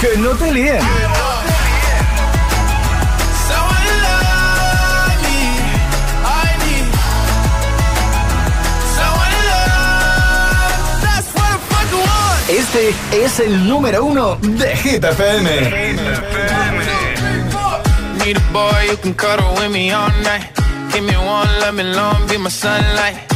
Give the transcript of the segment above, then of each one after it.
Que no te líen. Este es el número uno de Hit FM. Need a boy who can cuddle with me all night. Give me one, let me long, be my sunlight.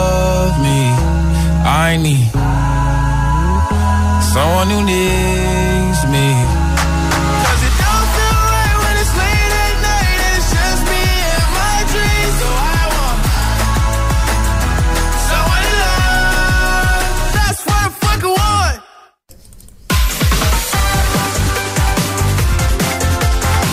I need someone who needs me. 'Cause it don't feel right when it's late at night and it's just me and my dreams. So I want someone to love. That's what I fucking want.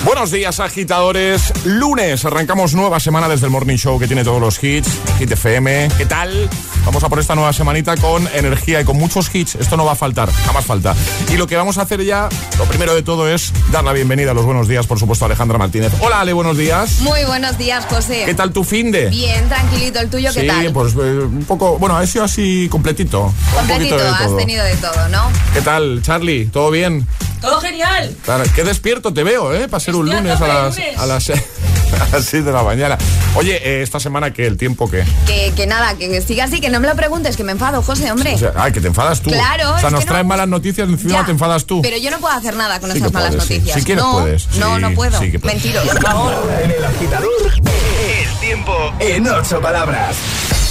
Buenos días, agitadores. Lunes, arrancamos nueva semana desde el Morning Show que tiene todos los hits. Hit FM. ¿Qué tal? Vamos a por esta nueva semanita con energía y con muchos hits. Esto no va a faltar, jamás falta. Y lo que vamos a hacer ya, lo primero de todo es dar la bienvenida a los buenos días, por supuesto, a Alejandra Martínez. Hola, Ale, buenos días. Muy buenos días, José. ¿Qué tal tu fin de? Bien, tranquilito. ¿El tuyo qué sí, tal? pues eh, un poco, bueno, ha sido así completito. Un Completito, poquito de has todo. tenido de todo, ¿no? ¿Qué tal, Charlie? ¿Todo bien? Todo genial. Claro, qué despierto te veo, ¿eh? Para ser un Estoy lunes a las, lunes. a las, a las 6 de la mañana. Oye, eh, esta semana, ¿qué? ¿El tiempo qué? Que, que nada, que siga así, que no me lo preguntes, que me enfado, José, hombre. O sea, ay, que te enfadas tú. Claro, O sea, nos que no- traen malas noticias y encima Ya, te enfadas tú. Pero yo no puedo hacer nada con Sí esas que malas puedes, sí. noticias. Si quieres, no, puedes. No, Sí, no puedo. sí que puedes. Mentiroso. En el agitador, el tiempo en ocho palabras.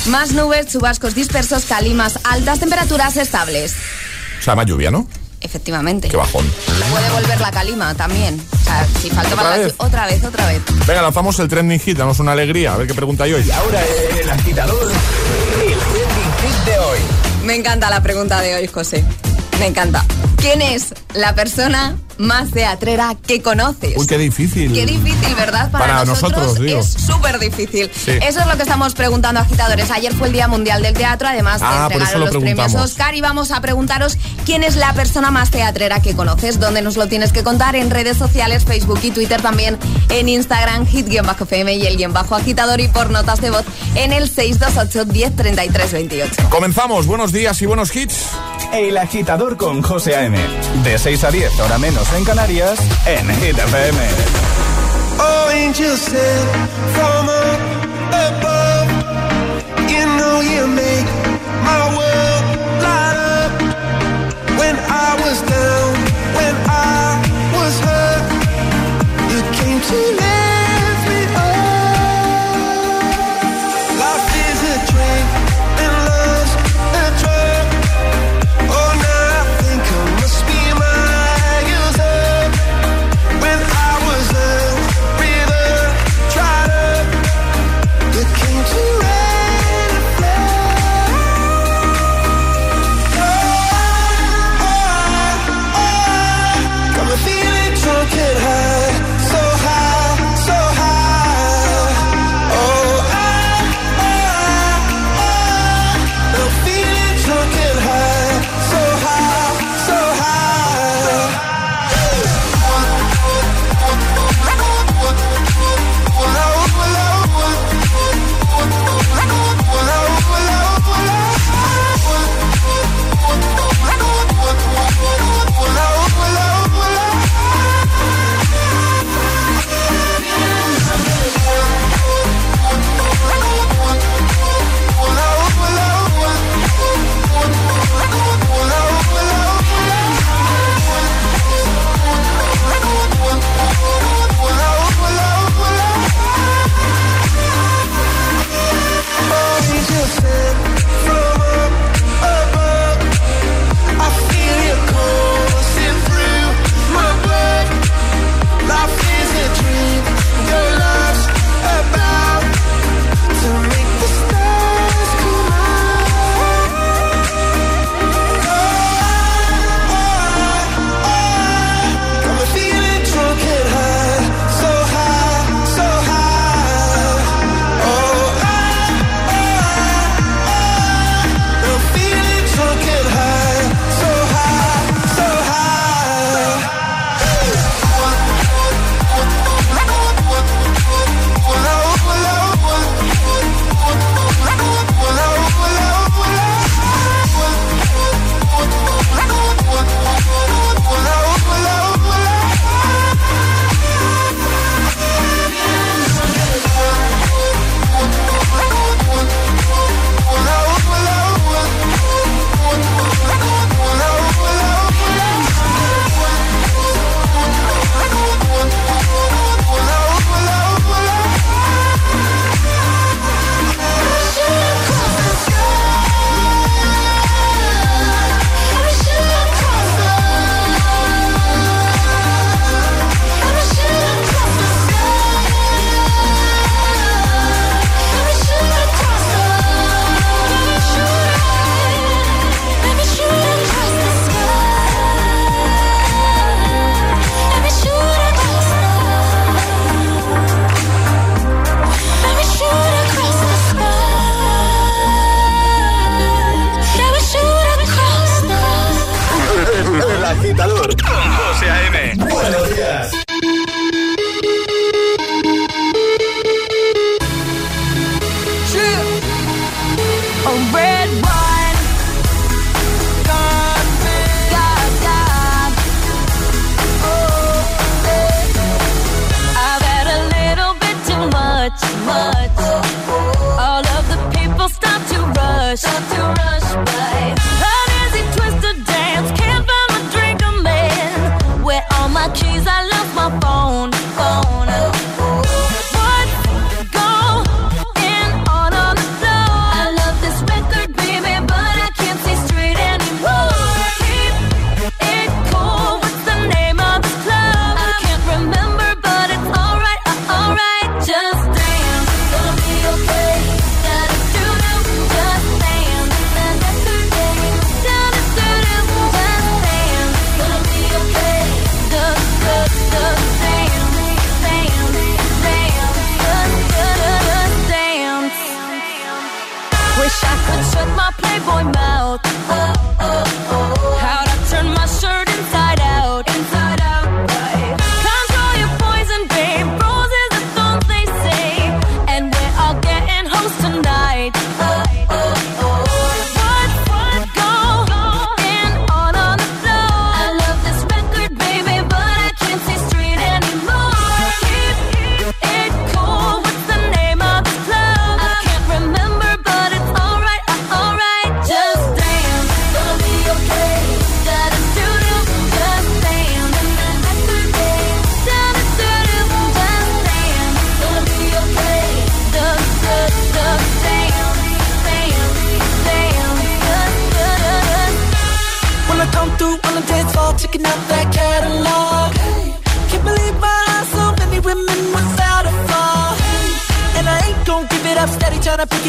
Más nubes, chubascos dispersos, calimas, altas temperaturas estables. O sea, más lluvia, ¿no? Efectivamente. Qué bajón. Puede volver la calima también. O sea, si falta ¿Otra más la- vez? otra vez, otra vez. Venga, lanzamos el trending hit, danos una alegría. A ver qué pregunta hay hoy. Y ahora en el agitador, el trending hit de hoy. Me encanta la pregunta de hoy, José. Me encanta. ¿Quién es la persona más teatrera que conoces? Uy, qué difícil. Qué difícil, ¿verdad? Para, Para nosotros, digo. es súper difícil. Sí. Eso es lo que estamos preguntando, agitadores. Ayer fue el Día Mundial del Teatro, además Ah, de por eso entregaron lo los premios. Oscar y vamos a preguntaros quién es la persona más teatrera que conoces, dónde nos lo tienes que contar en redes sociales, Facebook y Twitter, también en Instagram, hit-fm y el guion bajo agitador y por notas de voz en el 628 10 33 28. Comenzamos, buenos días y buenos hits. El agitador con José A.M. De 6 a 10, hora menos 2 en Canarias en Hit FM. Oh, angels sent from above. You know you make my world light up. When I was down, when I was hurt, you came to me.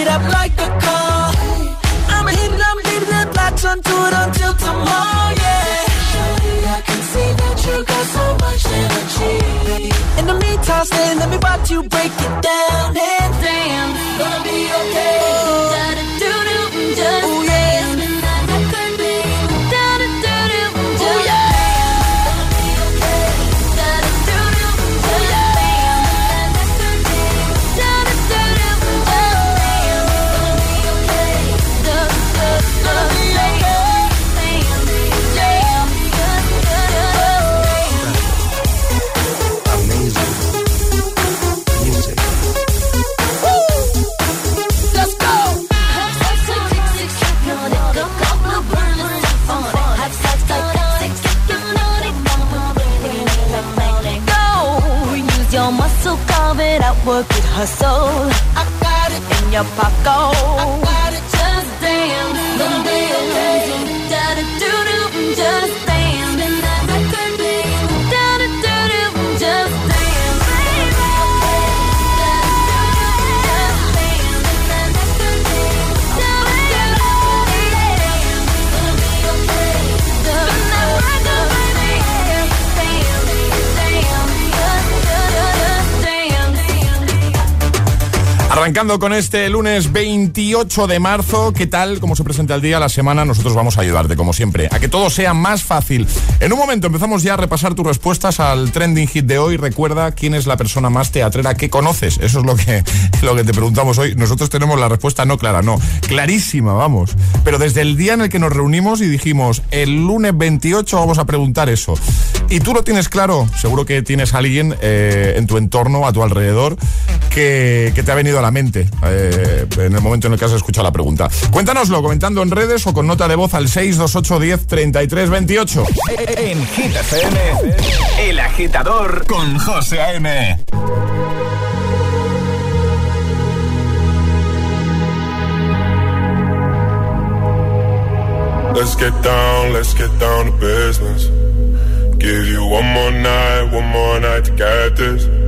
it up like your pocket. Arrancando con este lunes 28 de marzo, ¿qué tal? Como se presenta el día, la semana, nosotros vamos a ayudarte, como siempre, a que todo sea más fácil. En un momento empezamos ya a repasar tus respuestas al trending hit de hoy. Recuerda quién es la persona más teatrera que conoces. Eso es lo que, lo que te preguntamos hoy. Nosotros tenemos la respuesta no clara, no, clarísima, vamos. Pero desde el día en el que nos reunimos y dijimos, el lunes 28 vamos a preguntar eso. Y tú lo tienes claro, seguro que tienes a alguien eh, en tu entorno, a tu alrededor, que, te ha venido a la mente eh, en el momento en el que has escuchado la pregunta. Cuéntanoslo comentando en redes o con nota de voz al 628 10 33 28. En Hit FM, El Agitador con José A.M. Let's get down, let's get down to business. Give you one more night, one more night to get this.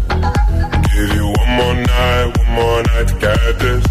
Night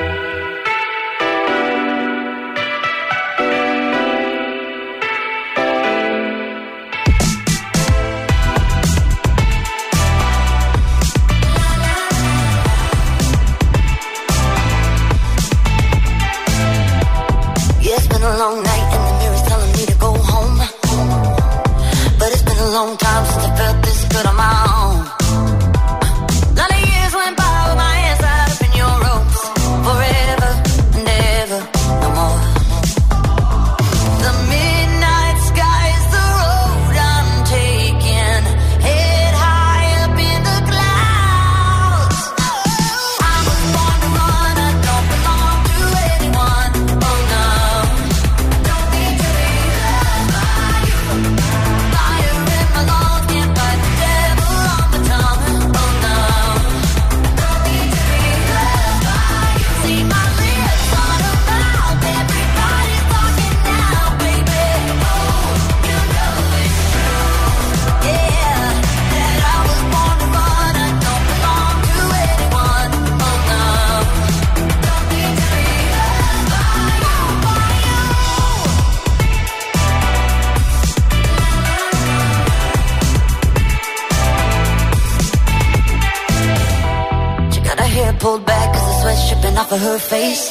of her face.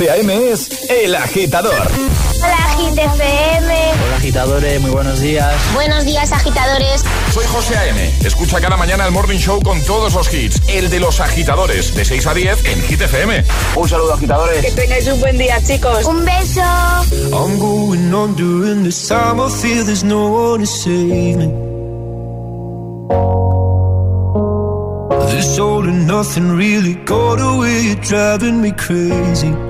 José A.M. es El Agitador. Hola, GTFM. Hola, agitadores, muy buenos días. Buenos días, agitadores. Soy José A.M. Escucha cada mañana el Morning Show con todos los hits. El de los agitadores, de 6 a 10 en Hit FM. Un saludo, agitadores. Que tengáis un buen día, chicos. Un beso. I'm going on during this time. I feel there's no one to save me. This all and nothing really got away. You're driving me crazy.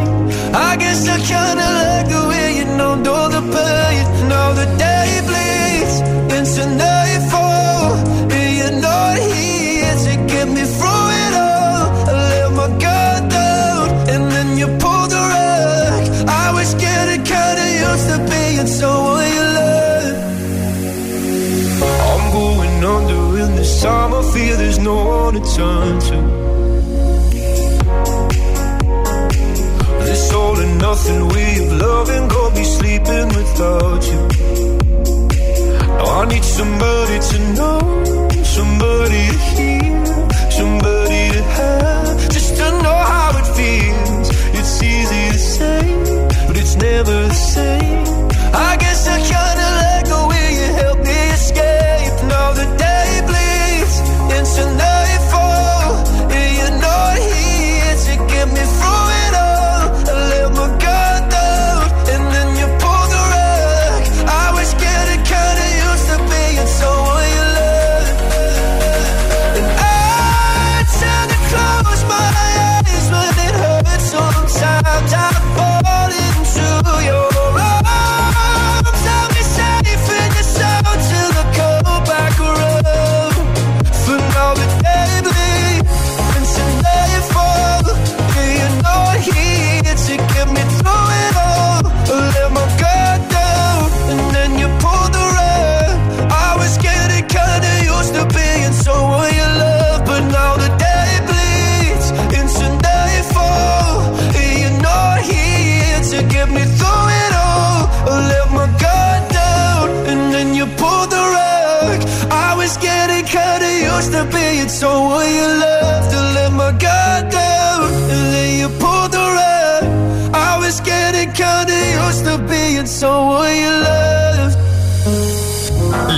Turn. This all and nothing way of loving got me sleeping without you. Now I need somebody to know, somebody to hear,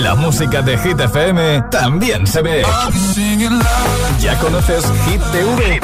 La música de Hit FM también se ve. Ya conoces Hit TV.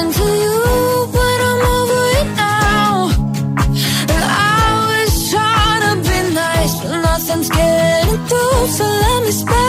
whisper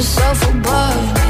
yourself above me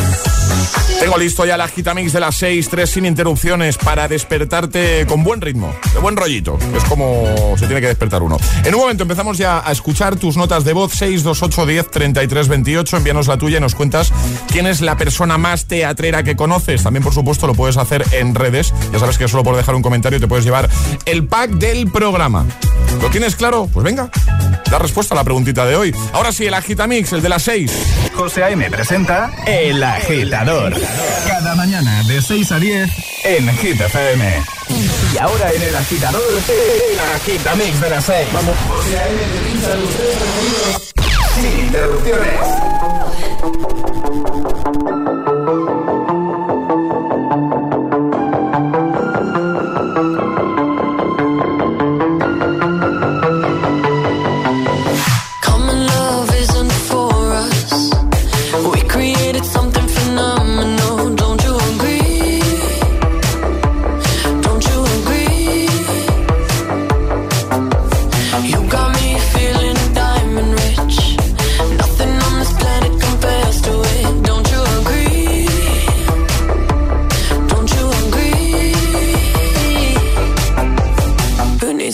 Tengo listo ya la Gitamix de las 6, 3 sin interrupciones para despertarte con buen ritmo, de buen rollito. Es como se tiene que despertar uno. En un momento empezamos ya a escuchar tus notas de voz 628 10 33 28. Envíanos la tuya y nos cuentas quién es la persona más teatrera que conoces. También, por supuesto, lo puedes hacer en redes. Ya sabes que solo por dejar un comentario te puedes llevar el pack del programa. ¿Lo tienes claro? Pues venga, da respuesta a la preguntita de hoy. Ahora sí, el Agitamix, el de las 6. José A.M. presenta El Agitador. Cada mañana de 6 a 10 en Hit FM. Y ahora en El Agitador, el Agitamix de las 6. Vamos. Sin interrupciones.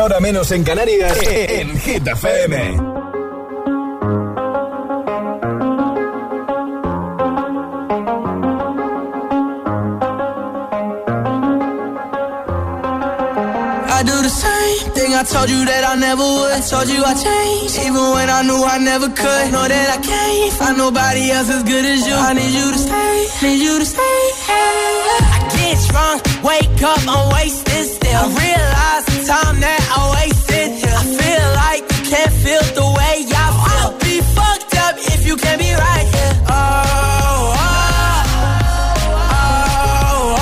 6 a 10, ahora menos en Canarias, en Hit FM. I do the same thing I told you that I never would. I told you I changed, even when I knew I never could. Know that I can't find nobody else as good as you. I need you to stay, need you to stay. I get drunk, wake up, I'm wasted still. I realize time that I wasted. I feel like you can't feel the way I feel. I'll be fucked up if you can't be right here. Oh, oh, oh,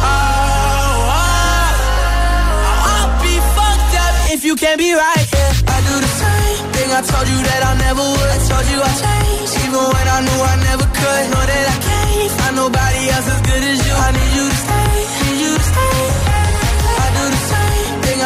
oh. I'll be fucked up if you can't be right here. I do the same thing I told you that I never would. I told you I changed, even when I knew I never could. Know that I can't find nobody else as good as you. I need you to stay,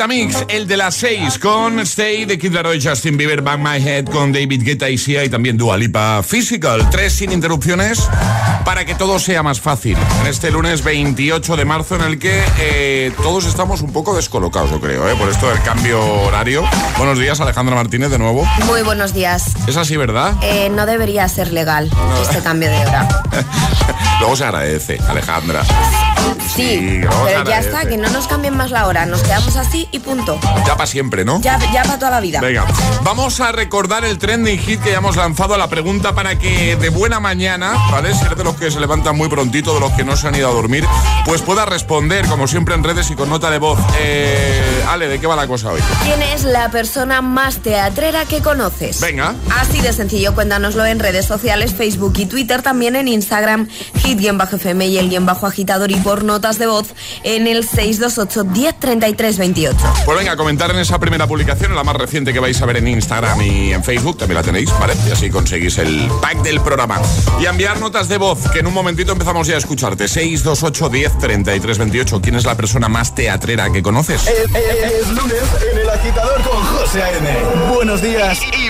El Agitamix, el de las 6 con Stay de Kid Laroi, Justin Bieber, Bang My Head con David Guetta y Sia y también Dua Lipa Physical. Tres sin interrupciones para que todo sea más fácil. En este lunes 28 de marzo en el que eh, todos estamos un poco descolocados, yo creo, eh, por esto del cambio horario. Buenos días, Alejandra Martínez, de nuevo. Muy buenos días. Es así, ¿verdad? Eh, no debería ser legal este cambio de hora. Luego se agradece, Alejandra. Sí, pero ya está, que no nos cambien más la hora. Nos quedamos así y punto. Ya para siempre, ¿no? Ya, ya para toda la vida. Venga, vamos a recordar el trending hit que ya hemos lanzado, la pregunta para que de buena mañana, ¿vale? Si eres de los que se levantan muy prontito, de los que no se han ido a dormir, pues pueda responder, como siempre en redes y con nota de voz. Eh, Ale, ¿de qué va la cosa hoy? ¿Quién es la persona más teatrera que conoces? Venga. Así de sencillo, cuéntanoslo en redes sociales, Facebook y Twitter, también en Instagram, hit-fm y el guion bajo agitador y por notas de voz en el 628 10 28. Pues venga, comentar en esa primera publicación, la más reciente que vais a ver en Instagram y en Facebook, también la tenéis, ¿vale? Y así conseguís el pack del programa. Y enviar notas de voz, que en un momentito empezamos ya a escucharte. 628 10 33 28. ¿Quién es la persona más teatrera que conoces? Es, es lunes en el agitador con José A.M. Buenos días y, y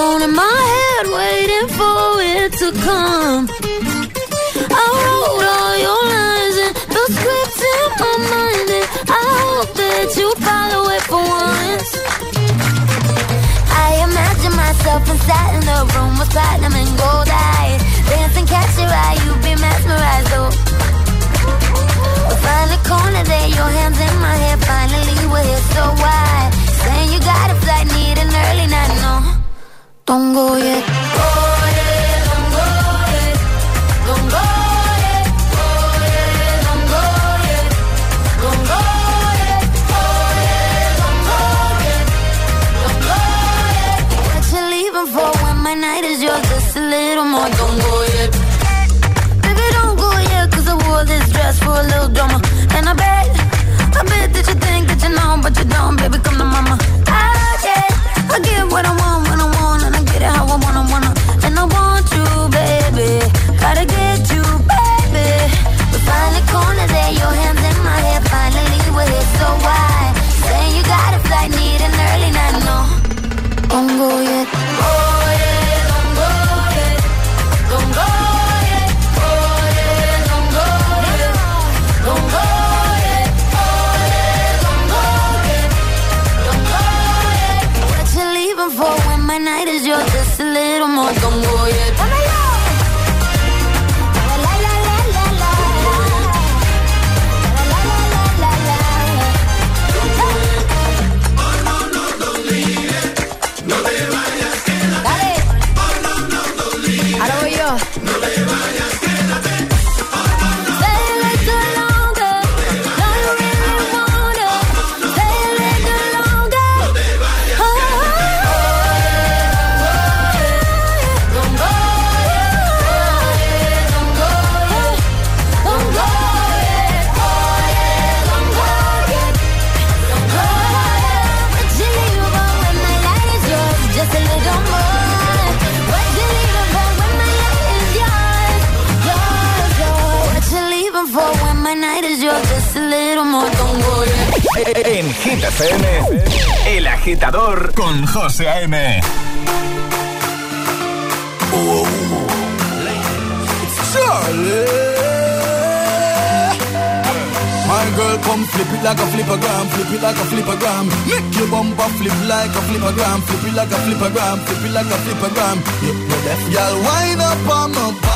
Alone in my head, waiting for it to come. I wrote all your lines and the scripts in my mind, and I hope that you follow it for once. I imagine myself inside in the room with platinum and gold eyes. Dancing, catch your eye, you be mesmerized, oh. Find a corner there, your hands in my hair. Finally, we're here, so why? Saying you got a flight, need an early night, no. Don't go yet. Don't go yet. Don't go yet. Don't go yet. Don't go yet. Don't go yet. Don't go yet. What you leaving for when my night is yours? Just a little more. Don't go yet. Baby, don't go I wore this dress for a little drama. And I bet, I bet that you think that you know, but you don't, baby, come to mama. I get, I get what I want, FM, El agitador con José A.M. My girl, come flip it like a flippergram, flip it like a flippergram. Make your bumper flip like a flippergram, flip it like a flippergram, flip it like a flippergram. Deaf, y'all. Wind up on my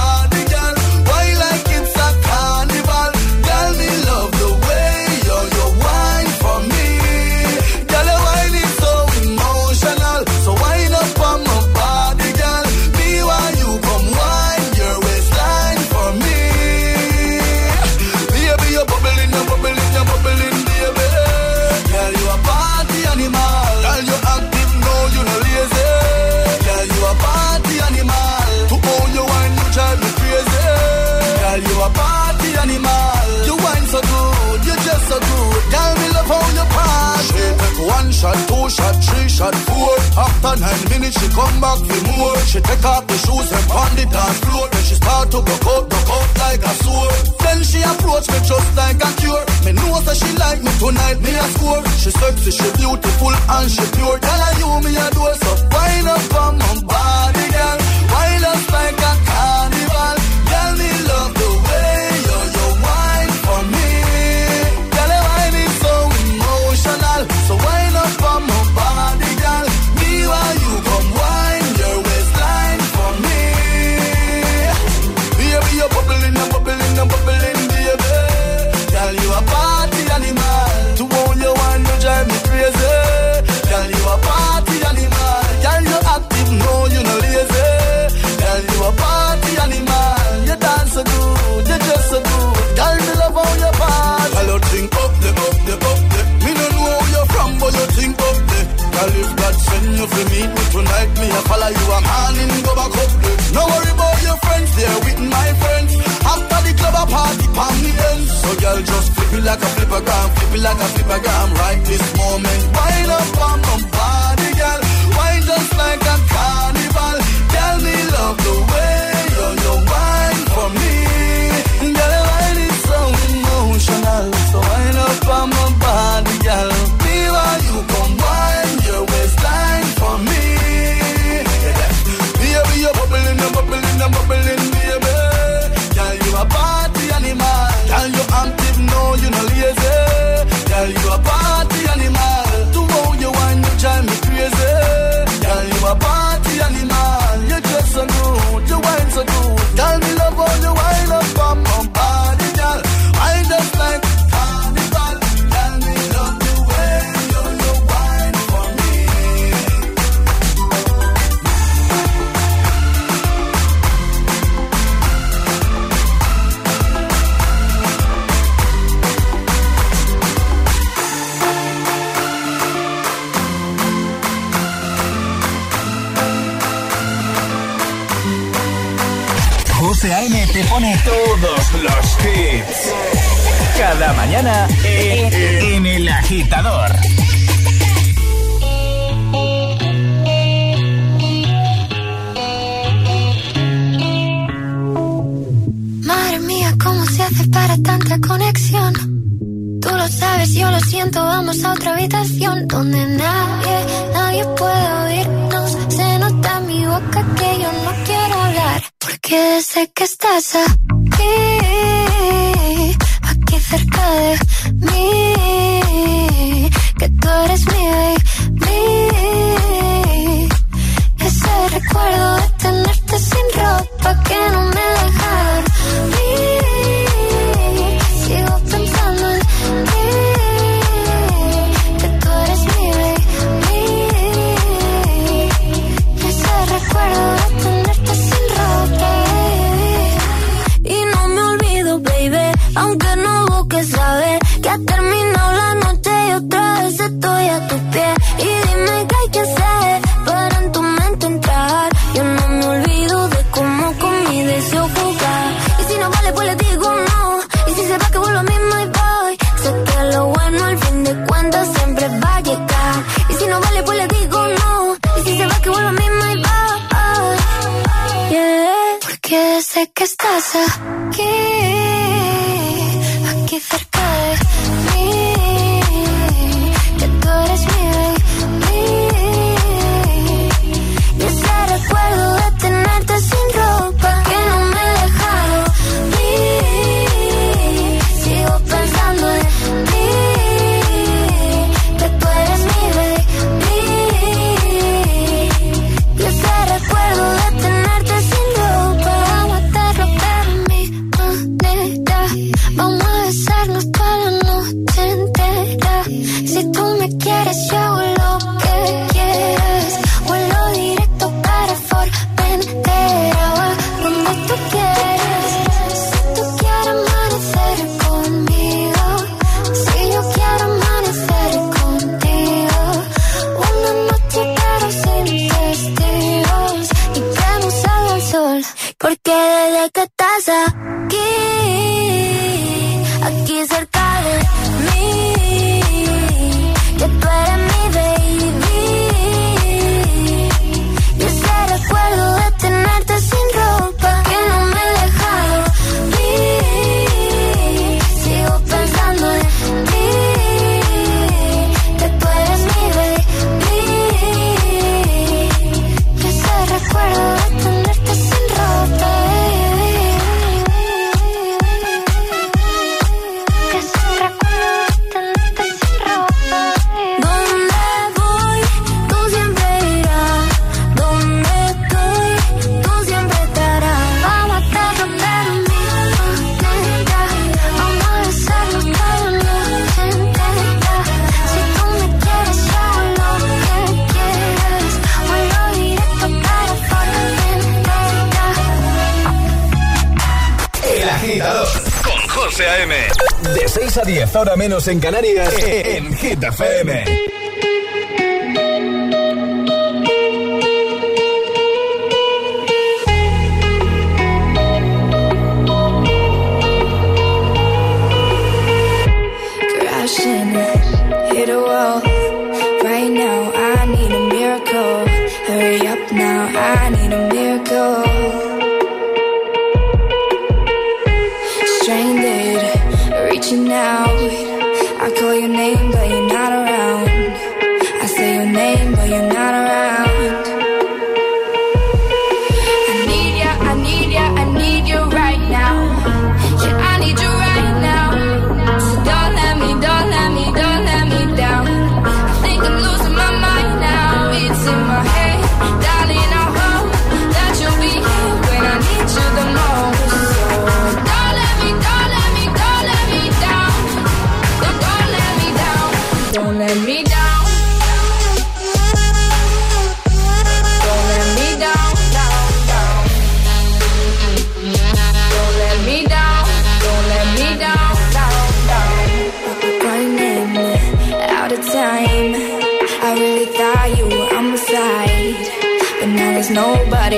6 a 10, ahora menos en Canarias, en Hit.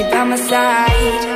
by my side.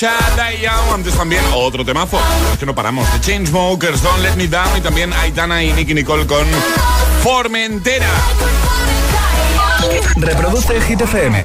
Diane. Antes también otro temazo. Es que no paramos. The Chainsmokers, Don't Let Me Down. Y también Aitana y Nicky Nicole con Formentera. Reproduce el Hit FM.